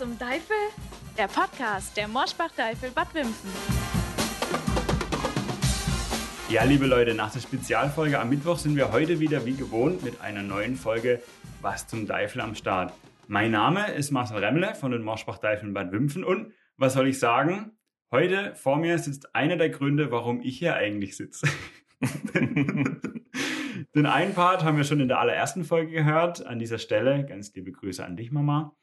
zum Teufel? Der Podcast der Morschbach-Teufel Bad Wimpfen. Ja, liebe Leute, nach der Spezialfolge am Mittwoch sind wir heute wieder wie gewohnt mit einer neuen Folge Was zum Teufel am Start. Mein Name ist Marcel Remmle von den Morschbach-Teifeln Bad Wimpfen und was soll ich sagen? Heute vor mir sitzt einer der Gründe, warum ich hier eigentlich sitze. Den einen Part haben wir schon in der allerersten Folge gehört. An dieser Stelle ganz liebe Grüße an dich, Mama.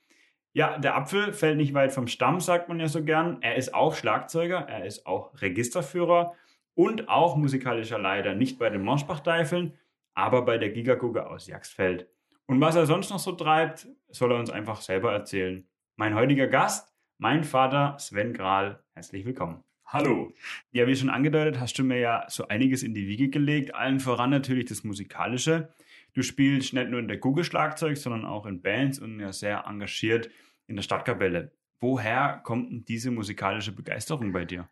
Ja, der Apfel fällt nicht weit vom Stamm, sagt man ja so gern. Er ist auch Schlagzeuger, er ist auch Registerführer und auch musikalischer Leiter. Nicht bei den Morschbach-Teifeln, aber bei der Gigaguga aus Jagsfeld. Und was er sonst noch so treibt, soll er uns einfach selber erzählen. Mein heutiger Gast, mein Vater Sven Grahl. Herzlich willkommen. Hallo. Ja, wie schon angedeutet, hast du mir ja so einiges in die Wiege gelegt. Allen voran natürlich das Musikalische. Du spielst nicht nur in der Google Schlagzeug, sondern auch in Bands und ja sehr engagiert in der Stadtkapelle. Woher kommt denn diese musikalische Begeisterung bei dir?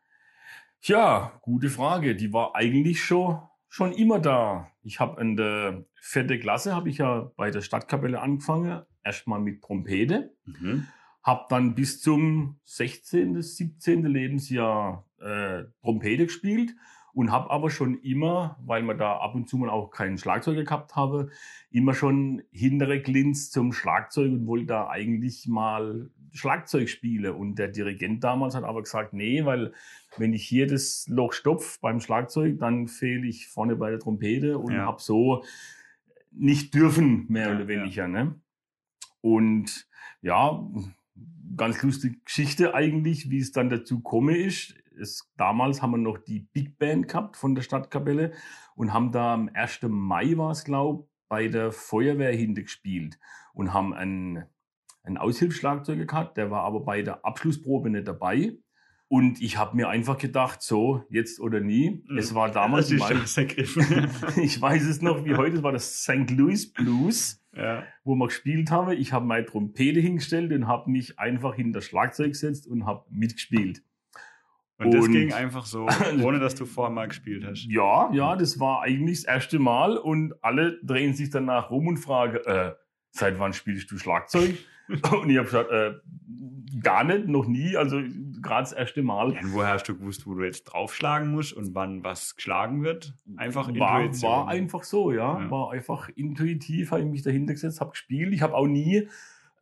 Ja, gute Frage. Die war eigentlich schon, schon immer da. Ich habe in der vierten Klasse habe ich ja bei der Stadtkapelle angefangen. Erstmal mit Trompete. Mhm. Habe dann bis zum 16., 17. Lebensjahr äh, Trompete gespielt und habe aber schon immer, weil man da ab und zu mal auch keinen Schlagzeuger gehabt habe, immer schon hintere Glinz zum Schlagzeug und wollte da eigentlich mal Schlagzeug spielen. Und der Dirigent damals hat aber gesagt, nee, weil wenn ich hier das Loch stopf beim Schlagzeug, dann fehle ich vorne bei der Trompete und ja. habe so nicht dürfen, mehr ja, oder weniger. Ja. Ne? Und ja, ganz lustige Geschichte eigentlich, wie es dann dazu komme ist. Es, damals haben wir noch die Big Band gehabt von der Stadtkapelle und haben da am 1. Mai war es, glaube bei der Feuerwehr hinter gespielt und haben einen, einen Aushilfsschlagzeuger gehabt, der war aber bei der Abschlussprobe nicht dabei. Und ich habe mir einfach gedacht, so, jetzt oder nie. Mhm. Es war damals, das ich weiß es noch wie heute, es war das St. Louis Blues ja. wo wir gespielt haben. Ich habe meine Trompete hingestellt und habe mich einfach hinter das Schlagzeug gesetzt und habe mitgespielt. Und, und das ging einfach so, ohne dass du vorher mal gespielt hast. Ja, ja, das war eigentlich das erste Mal und alle drehen sich danach rum und fragen, äh, seit wann spielst du Schlagzeug? und ich habe gesagt, äh, gar nicht, noch nie, also gerade das erste Mal. Ja, woher hast du gewusst, wo du jetzt draufschlagen musst und wann was geschlagen wird? Einfach war, Intuition. War einfach so, ja. ja. War einfach intuitiv, habe ich mich dahinter gesetzt, habe gespielt. Ich habe auch nie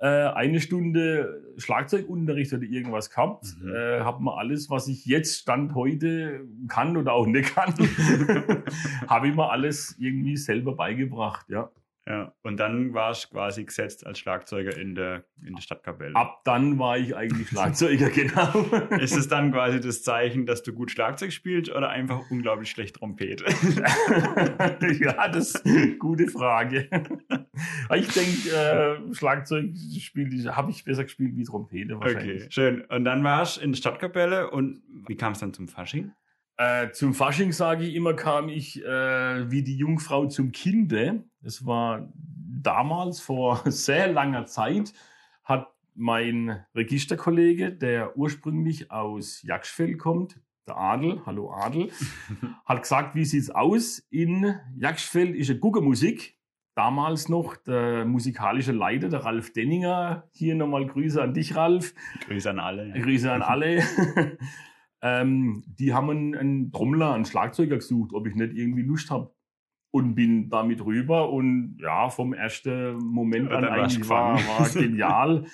eine Stunde Schlagzeugunterricht oder irgendwas gehabt. Mhm. Äh, habe mir alles, was ich jetzt Stand heute kann oder auch nicht kann, habe ich mir alles irgendwie selber beigebracht, ja. Ja, und dann warst du quasi gesetzt als Schlagzeuger in der, in der Stadtkapelle. Ab dann war ich eigentlich Schlagzeuger, genau. Ist es dann quasi das Zeichen, dass du gut Schlagzeug spielst oder einfach unglaublich schlecht Trompete? ja, das ist eine gute Frage. Ich denke, äh, Schlagzeug habe ich besser gespielt wie Trompete wahrscheinlich. Okay, schön. Und dann warst du in der Stadtkapelle und wie kam es dann zum Fasching? Äh, zum Fasching, sage ich immer, kam ich äh, wie die Jungfrau zum Kinde. Es war damals, vor sehr langer Zeit, hat mein Registerkollege, der ursprünglich aus Jagschfeld kommt, der Adel, hallo Adel, hat gesagt, wie sieht's aus? In Jagschfeld ist eine Guckermusik. Damals noch der musikalische Leiter, der Ralf Denninger. Hier nochmal Grüße an dich, Ralf. Grüße an alle. Ja. Grüße an alle. ähm, die haben einen, einen Trommler, einen Schlagzeuger gesucht, ob ich nicht irgendwie Lust habe. Und bin damit rüber und ja, vom ersten Moment an eigentlich war, war genial.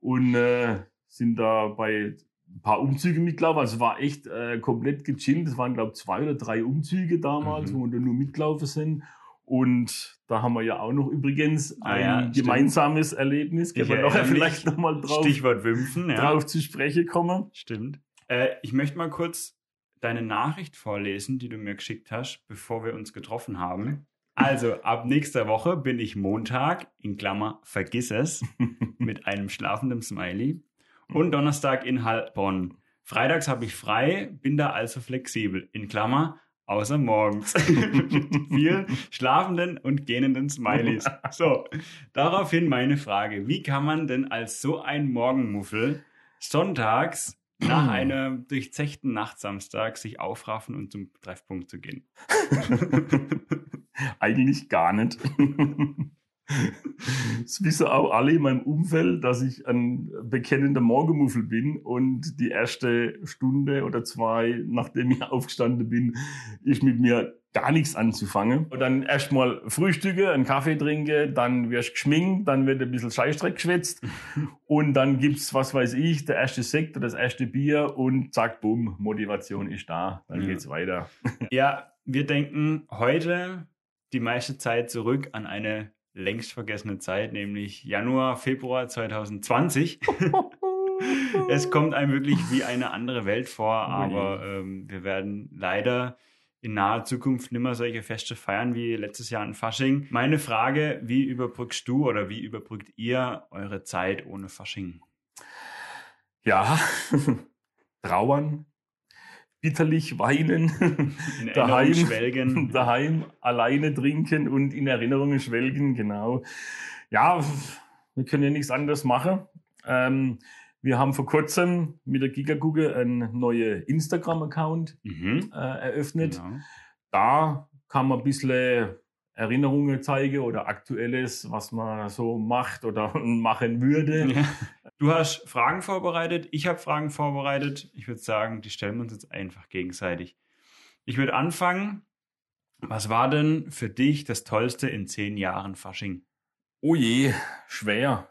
und äh, sind da bei ein paar Umzüge mitgelaufen. Also war echt äh, komplett gechillt. Es waren, glaube ich, zwei oder drei Umzüge damals, mhm. wo wir da nur mitgelaufen sind. Und da haben wir ja auch noch übrigens ah, ein ja, gemeinsames Erlebnis. Können wir noch vielleicht nochmal drauf, Stichwort Wimpfen, ja. drauf zu sprechen kommen. Stimmt. Äh, ich möchte mal kurz deine Nachricht vorlesen, die du mir geschickt hast, bevor wir uns getroffen haben. Also, ab nächster Woche bin ich Montag, in Klammer, vergiss es, mit einem schlafenden Smiley. Und Donnerstag in Heilbronn. Freitags habe ich frei, bin da also flexibel, in Klammer, außer morgens. Viel schlafenden und gähnenden Smileys. So, daraufhin meine Frage. Wie kann man denn als so ein Morgenmuffel sonntags nach einem durchzechten Nachtsamstag sich aufraffen und zum Treffpunkt zu gehen? Eigentlich gar nicht. Es wissen auch alle in meinem Umfeld, dass ich ein bekennender Morgenmuffel bin und die erste Stunde oder zwei, nachdem ich aufgestanden bin, ist mit mir gar nichts anzufangen. Und dann erstmal Frühstücke, einen Kaffee trinke, dann wirst geschminkt, dann wird ein bisschen Scheißdreck geschwätzt und dann gibt's, was weiß ich, der erste Sekt oder das erste Bier und zack, bumm, Motivation ist da, dann Ja. geht's weiter. Ja, wir denken heute die meiste Zeit zurück an eine längst vergessene Zeit, nämlich Januar, Februar 2020. es kommt einem wirklich wie eine andere Welt vor, Oh aber ähm, wir werden leider in naher Zukunft nimmer solche Feste feiern wie letztes Jahr in Fasching. Meine Frage, wie überbrückst du oder wie überbrückt ihr eure Zeit ohne Fasching? Ja, trauern, bitterlich weinen, In Daheim. Schwelgen. daheim alleine trinken und in Erinnerungen schwelgen, genau. Ja, wir können ja nichts anderes machen. Ähm, wir haben vor kurzem mit der Gigaguge einen neuen Instagram-Account Mhm. äh, eröffnet. Genau. Da kann man ein bisschen Erinnerungen zeigen oder Aktuelles, was man so macht oder machen würde. Ja. Du hast Fragen vorbereitet, ich habe Fragen vorbereitet. Ich würde sagen, die stellen wir uns jetzt einfach gegenseitig. Ich würde anfangen. Was war denn für dich das Tollste in zehn Jahren Fasching? Oh je, schwer.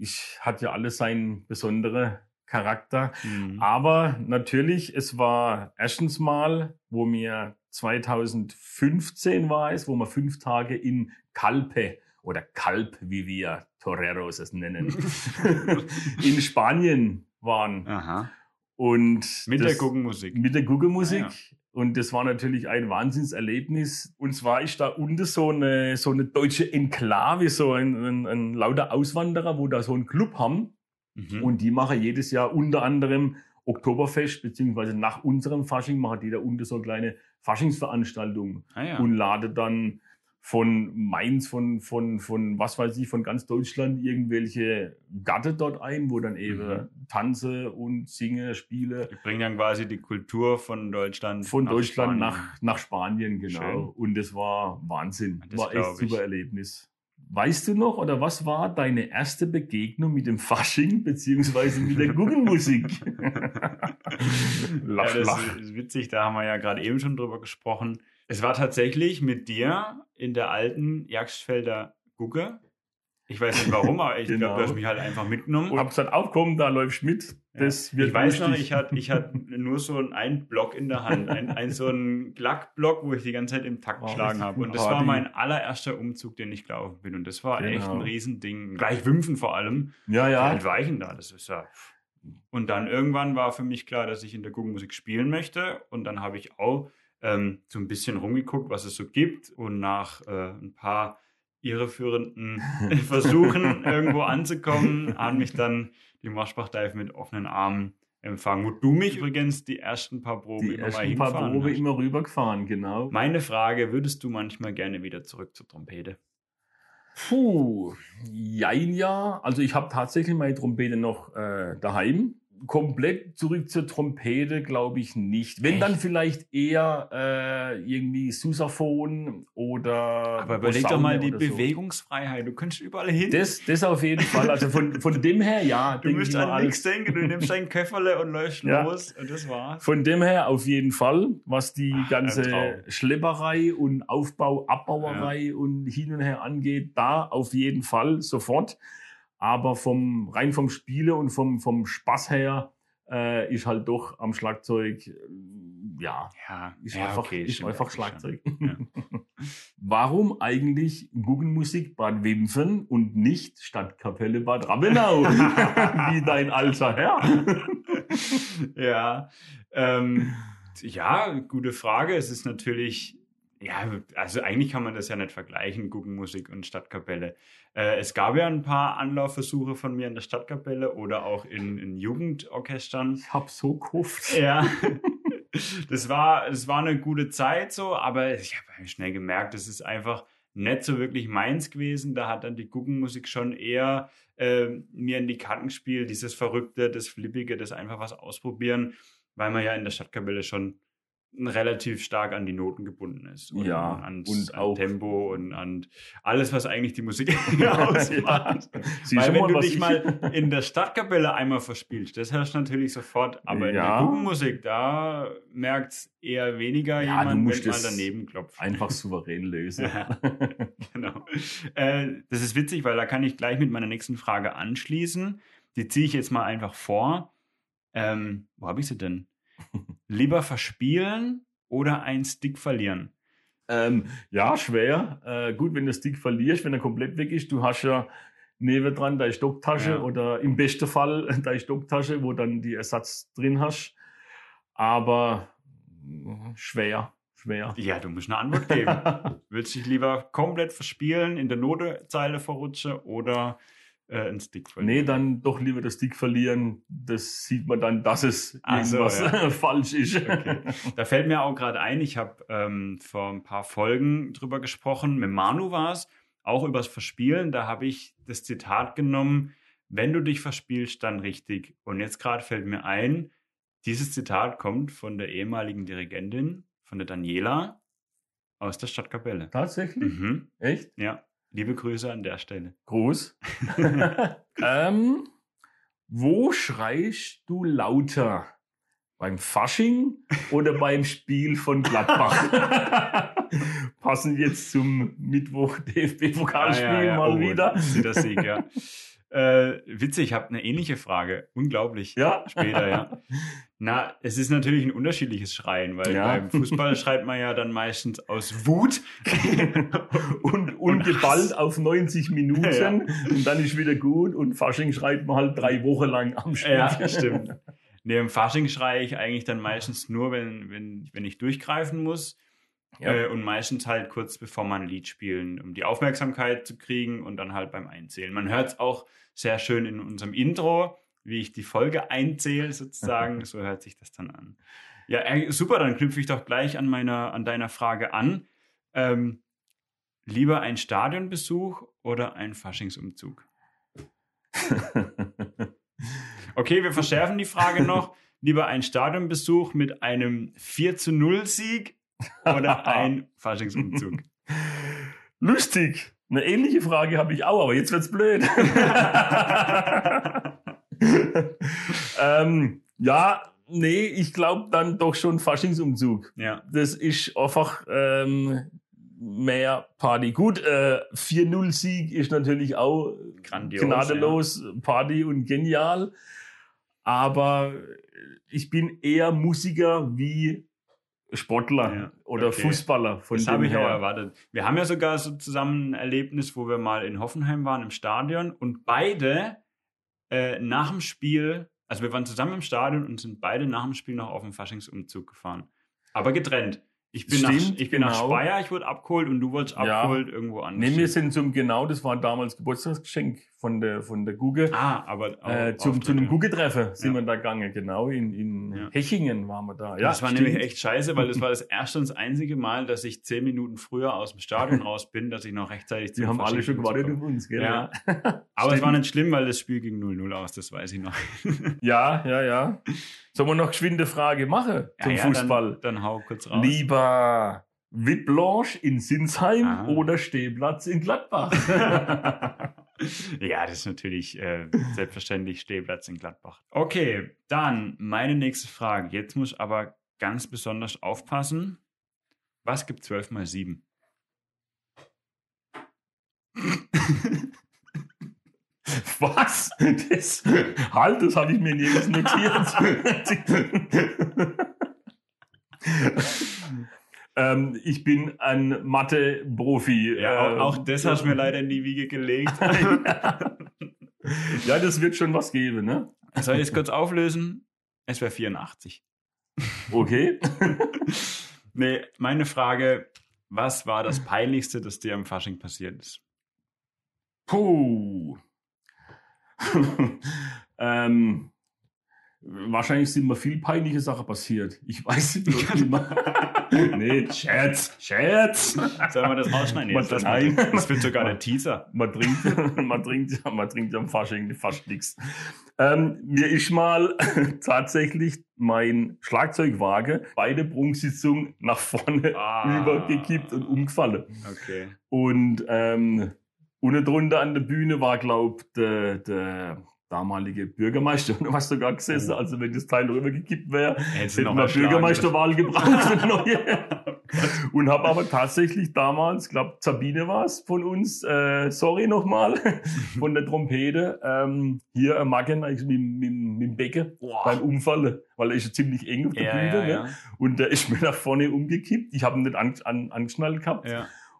Ich hatte ja alles seinen besonderen Charakter. Mhm. Aber natürlich, es war erstens mal, wo mir 2015 war es, wo wir fünf Tage in Calpe oder Kalp, wie wir Toreros es nennen, in Spanien waren. Aha. Und Mit das- der Guggenmusik. mit der Guggenmusik. Ah, ja. Und das war natürlich ein Wahnsinnserlebnis. Und zwar ist da unten so eine, so eine deutsche Enklave, so ein, ein, ein lauter Auswanderer, wo da so einen Club haben. Mhm. Und die machen jedes Jahr unter anderem Oktoberfest, beziehungsweise nach unserem Fasching machen die da unten so eine kleine Faschingsveranstaltung ah, ja. und lade dann von Mainz, von, von, von was weiß ich, von ganz Deutschland irgendwelche Gatte dort ein, wo dann eben Mhm. tanze und singe, spiele Die bringen dann quasi die Kultur von Deutschland von nach Deutschland Spanien. nach, nach Spanien, genau. Schön. Und das war Wahnsinn. Das war echt super Erlebnis. Weißt du noch, oder was war deine erste Begegnung mit dem Fasching beziehungsweise mit der Guggenmusik? lach, ja, das lach. ist witzig, da haben wir ja gerade eben schon drüber gesprochen. Es war tatsächlich mit dir in der alten Jagdfelder Gugge. Ich weiß nicht warum, aber ich Genau. glaube, du hast mich halt einfach mitgenommen. Und hab gesagt, auch komm, da läufst mit. Das wird ich weiß noch, lustig. ich hatte, ich hatte nur so einen Block in der Hand, ein, ein so ein Glackblock, wo ich die ganze Zeit im Takt Oh, geschlagen habe. Und das war mein allererster Umzug, den ich gelaufen bin. Und das war echt Genau. ein Riesending. Gleich Wimpfen vor allem. Ja, ja. alt war ich denn da? Das ist ja. Und dann irgendwann war für mich klar, dass ich in der Guggenmusik spielen möchte. Und dann habe ich auch ähm, so ein bisschen rumgeguckt, was es so gibt. Und nach äh, ein paar irreführenden Versuchen, irgendwo anzukommen, haben mich dann die Marschbachdeife mit offenen Armen empfangen. Wo du mich übrigens die ersten paar Proben Die immer mal ersten paar Probe hast. immer rübergefahren, genau. Meine Frage, würdest du manchmal gerne wieder zurück zur Trompete? Puh, jein ja. Also ich habe tatsächlich meine Trompete noch äh, daheim. Komplett zurück zur Trompete glaube ich nicht. Wenn Echt? dann vielleicht eher äh, irgendwie Sousaphon oder Aber überleg doch mal die so. Bewegungsfreiheit. Du könntest überall hin. Das, das auf jeden Fall. Also von, von dem her ja. Du musst an nichts denken, du nimmst dein Köfferle und läufst Ja. los und das war's. Von dem her auf jeden Fall, was die Ach, ganze. Schlepperei und Aufbau, Abbauerei und hin und her angeht, da auf jeden Fall sofort. Aber vom rein vom Spiele und vom vom Spaß her äh, ist halt doch am Schlagzeug äh, ja Ja, ist ja, einfach, okay, ist stimmt einfach Schlagzeug. Ja. Warum eigentlich Guggenmusik Bad Wimpfen und nicht Stadtkapelle Bad Rabenau? Wie dein alter Herr. ja, ähm, ja, gute Frage. Es ist natürlich, ja, also eigentlich kann man das ja nicht vergleichen, Guggenmusik und Stadtkapelle. Äh, es gab ja ein paar Anlaufversuche von mir in der Stadtkapelle oder auch in, in Jugendorchestern. Ich hab so gehofft. Ja. Das war, das war eine gute Zeit so, aber ich habe schnell gemerkt, das ist einfach nicht so wirklich meins gewesen. Da hat dann die Guggenmusik schon eher ähm, mir in die Karten gespielt, dieses Verrückte, das Flippige, das einfach was ausprobieren, weil man ja in der Stadtkapelle schon relativ stark an die Noten gebunden ist. Und Ja, an, und an Tempo und an alles, was eigentlich die Musik ausmacht. Siehst Weil wenn du dich ich- mal in der Stadtkapelle einmal verspielst, das hörst du natürlich sofort. Aber in der Ja. Gruppenmusik, da merkt es eher weniger Ja, jemand, musst wenn mal daneben klopft. einfach souverän lösen. Ja. genau. Äh, das ist witzig, weil da kann ich gleich mit meiner nächsten Frage anschließen. Die ziehe ich jetzt mal einfach vor. Ähm, wo habe ich sie denn? Lieber verspielen oder einen Stick verlieren? Ähm, ja, schwer. Äh, gut, wenn du Stick verlierst, wenn er komplett weg ist, du hast ja nebendran deine Stocktasche Ja. oder im besten Fall deine Stocktasche, wo dann die Ersatz drin hast. Aber äh, schwer, schwer. Ja, du musst eine Antwort geben. Willst du dich lieber komplett verspielen, in der Notezeile verrutschen oder äh, einen Stick Nee, verlieren? dann doch lieber das Stick verlieren. Das sieht man dann, dass es Ach so, irgendwas ja. falsch ist. Okay. Da fällt mir auch gerade ein, ich habe ähm, vor ein paar Folgen drüber gesprochen, mit Manu war es, auch übers Verspielen. Da habe ich das Zitat genommen, wenn du dich verspielst, dann richtig. Und jetzt gerade fällt mir ein, dieses Zitat kommt von der ehemaligen Dirigentin, von der Daniela aus der Stadtkapelle. Tatsächlich? Mhm. Echt? Ja, liebe Grüße an der Stelle. Groß. ähm, wo schreist du lauter? Beim Fasching oder beim Spiel von Gladbach? Passen jetzt zum Mittwoch DFB-Pokalspiel Ah, ja, ja. mal Oh, wieder. das Sieg, ja. Äh, witzig, ich habe eine ähnliche Frage. Unglaublich. Ja. Später, ja. Na, es ist natürlich ein unterschiedliches Schreien, weil Ja. beim Fußball schreit man ja dann meistens aus Wut. und, und geballt auf 90 Minuten Ja. und dann ist wieder gut und Fasching schreit man halt drei Wochen lang am Stück. Ja, stimmt. Nee, im Fasching schreie ich eigentlich dann meistens nur, wenn, wenn, wenn ich durchgreifen muss. Ja. Äh, und meistens halt kurz bevor man ein Lied spielen, um die Aufmerksamkeit zu kriegen und dann halt beim Einzählen. Man hört es auch sehr schön in unserem Intro, wie ich die Folge einzähle sozusagen. so hört sich das dann an. Ja, äh, super, dann knüpfe ich doch gleich an, meiner, an deiner Frage an. Ähm, lieber ein Stadionbesuch oder ein Faschingsumzug? Okay, wir verschärfen die Frage noch. Lieber ein Stadionbesuch mit einem 4 zu 0 Sieg oder ein Faschingsumzug? Lustig. Eine ähnliche Frage habe ich auch, aber jetzt wird's blöd. ähm, ja, nee, ich glaube dann doch schon Faschingsumzug. Ja, Das ist einfach ähm, mehr Party. Gut, äh, 4-0-Sieg ist natürlich auch Grandios, gnadenlos Party und genial. Aber ich bin eher Musiker wie Sportler Ja, oder okay. Fußballer. Von das habe ich auch her. erwartet. Wir haben ja sogar so zusammen ein Erlebnis, wo wir mal in Hoffenheim waren im Stadion und beide äh, nach dem Spiel, also wir waren zusammen im Stadion und sind beide nach dem Spiel noch auf den Faschingsumzug gefahren. Aber getrennt. Ich bin, nach, Stimmt, ich bin nach genau. Speyer, ich wurde abgeholt und du wurdest Ja. abgeholt irgendwo anders. Nee, wir sind zum, genau, das war damals Geburtstagsgeschenk von der, von der Google. ah, aber auch äh, zum, Auftritt, zu einem ja. Google-Treffen sind Ja. wir da gegangen, genau, in, in Ja. Hechingen waren wir da. Ja, das war stimmt. nämlich echt scheiße, weil das war das erste und das einzige Mal, dass ich zehn Minuten früher aus dem Stadion raus bin, dass ich noch rechtzeitig Die haben alle schon gewartet auf uns, gell? Ja. Aber es Stimmt. war nicht schlimm, weil das Spiel ging 0-0 aus, das weiß ich noch. ja, ja. ja. Sollen wir noch geschwinde Frage machen zum Ja, ja, Fußball? Dann, dann hau kurz raus. Lieber Wittblanche in Sinsheim Ah. oder Stehplatz in Gladbach? ja, das ist natürlich äh, selbstverständlich Stehplatz in Gladbach. Okay, dann meine nächste Frage. Jetzt muss ich aber ganz besonders aufpassen. Was gibt 12 mal 7? Was? Das, halt, das habe ich mir nirgends notiert. ähm, ich bin ein Mathe-Profi. Ja, Ähm, auch, auch das hast du mir leider in die Wiege gelegt. ja, das wird schon was geben, ne? Soll ich es kurz auflösen? Es wäre 84. Okay. Nee, meine Frage, was war das Peinlichste, das dir am Fasching passiert ist? Puh. ähm, Wahrscheinlich sind mir viel peinliche Sachen passiert. Ich weiß nicht mehr. nee, Scherz, Scherz. Sollen wir das rausschneiden? Jetzt lass nein. Das wird sogar der Teaser. Man trinkt, man trinkt, man trinkt am Fasching fast nichts. Ähm, mir ist mal tatsächlich mein Schlagzeugwagen bei der Prunksitzung nach vorne Ah. übergekippt und umgefallen. Okay. Und ähm, unten drunter an der Bühne war, glaub der, der damalige Bürgermeister und was sogar gesessen. Oh. Also wenn das Teil rübergekippt wäre, hätten noch wir. Bürgermeisterwahl gebraucht. neue. und habe aber tatsächlich damals, glaube Sabine war es von uns, äh, sorry nochmal, von der Trompete, ähm, hier am Magen mit, mit, mit dem Becken Boah. beim Umfallen, weil er ist ja ziemlich eng auf der Ja, Bühne. ja, ne? ja. Und der ist mir nach vorne umgekippt. Ich habe ihn nicht an, an, angeschnallt gehabt.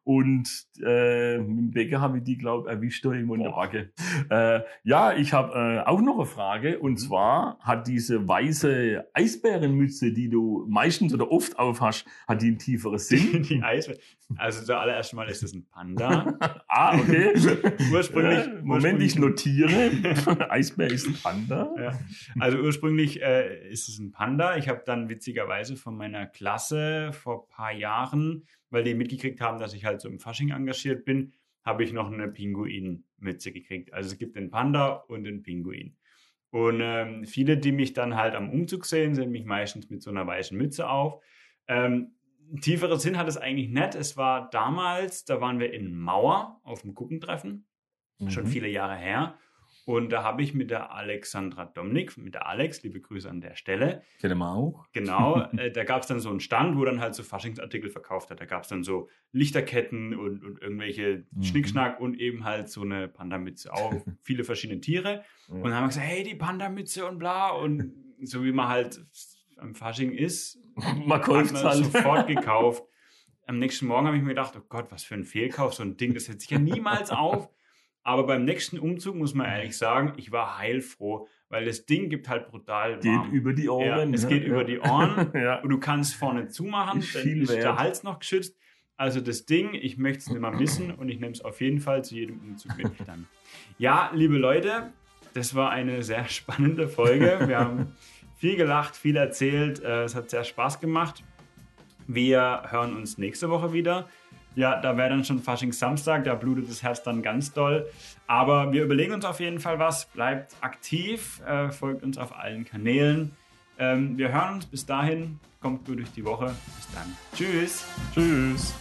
Ja. Und äh, mit dem Bäcker habe ich die, glaube erwischt da irgendwo in. Backe. Äh, ja, ich habe äh, auch noch eine Frage. Und zwar hat diese weiße Eisbärenmütze, die du meistens oder oft aufhast, hat die einen tieferen Sinn? Die Eis. Also zuallererst mal ist es ein Panda. ah, okay. Ursprünglich- Äh, Moment, ich notiere. Eisbär ist ein Panda. Ja. Also ursprünglich äh, ist es ein Panda. Ich habe dann witzigerweise von meiner Klasse vor ein paar Jahren, weil die mitgekriegt haben, dass ich halt so im Fasching engagiert bin, habe ich noch eine Pinguin-Mütze gekriegt. Also es gibt den Panda und den Pinguin. Und ähm, viele, die mich dann halt am Umzug sehen, sehen mich meistens mit so einer weißen Mütze auf. Ähm, tieferer Sinn hat es eigentlich nicht. Es war damals, da waren wir in Mauer auf dem Guckentreffen schon Mhm. viele Jahre her. Und da habe ich mit der Alexandra Domnik, mit der Alex, liebe Grüße an der Stelle, Kennen wir auch. genau, äh, da gab es dann so einen Stand, wo dann halt so Faschingsartikel verkauft hat. Da gab es dann so Lichterketten und, und irgendwelche Mhm. Schnickschnack und eben halt so eine Pandamütze auch, viele verschiedene Tiere. Und dann haben wir gesagt, hey, die Pandamütze und bla. Und so wie man halt am Fasching ist, Man hat man halt. sofort gekauft. Am nächsten Morgen habe ich mir gedacht, oh Gott, was für ein Fehlkauf, so ein Ding, das setzt sich ja niemals auf. Aber beim nächsten Umzug muss man ehrlich sagen, ich war heilfroh, weil das Ding gibt halt brutal Geht warm. über die Ja, Ohren. es ne? geht über die Ohren. ja. Und du kannst vorne zumachen, Ist dann ist der wert. Hals noch geschützt. Also das Ding, ich möchte es nicht mehr missen und ich nehme es auf jeden Fall zu jedem Umzug mit dann. Ja, liebe Leute, das war eine sehr spannende Folge. Wir haben viel gelacht, viel erzählt. Äh, Es hat sehr Spaß gemacht. Wir hören uns nächste Woche wieder. Ja, da wäre dann schon Fasching Samstag, da blutet das Herz dann ganz doll. Aber wir überlegen uns auf jeden Fall was. Bleibt aktiv, äh, folgt uns auf allen Kanälen. Ähm, wir hören uns bis dahin. Kommt gut durch die Woche. Bis dann. Tschüss. Tschüss.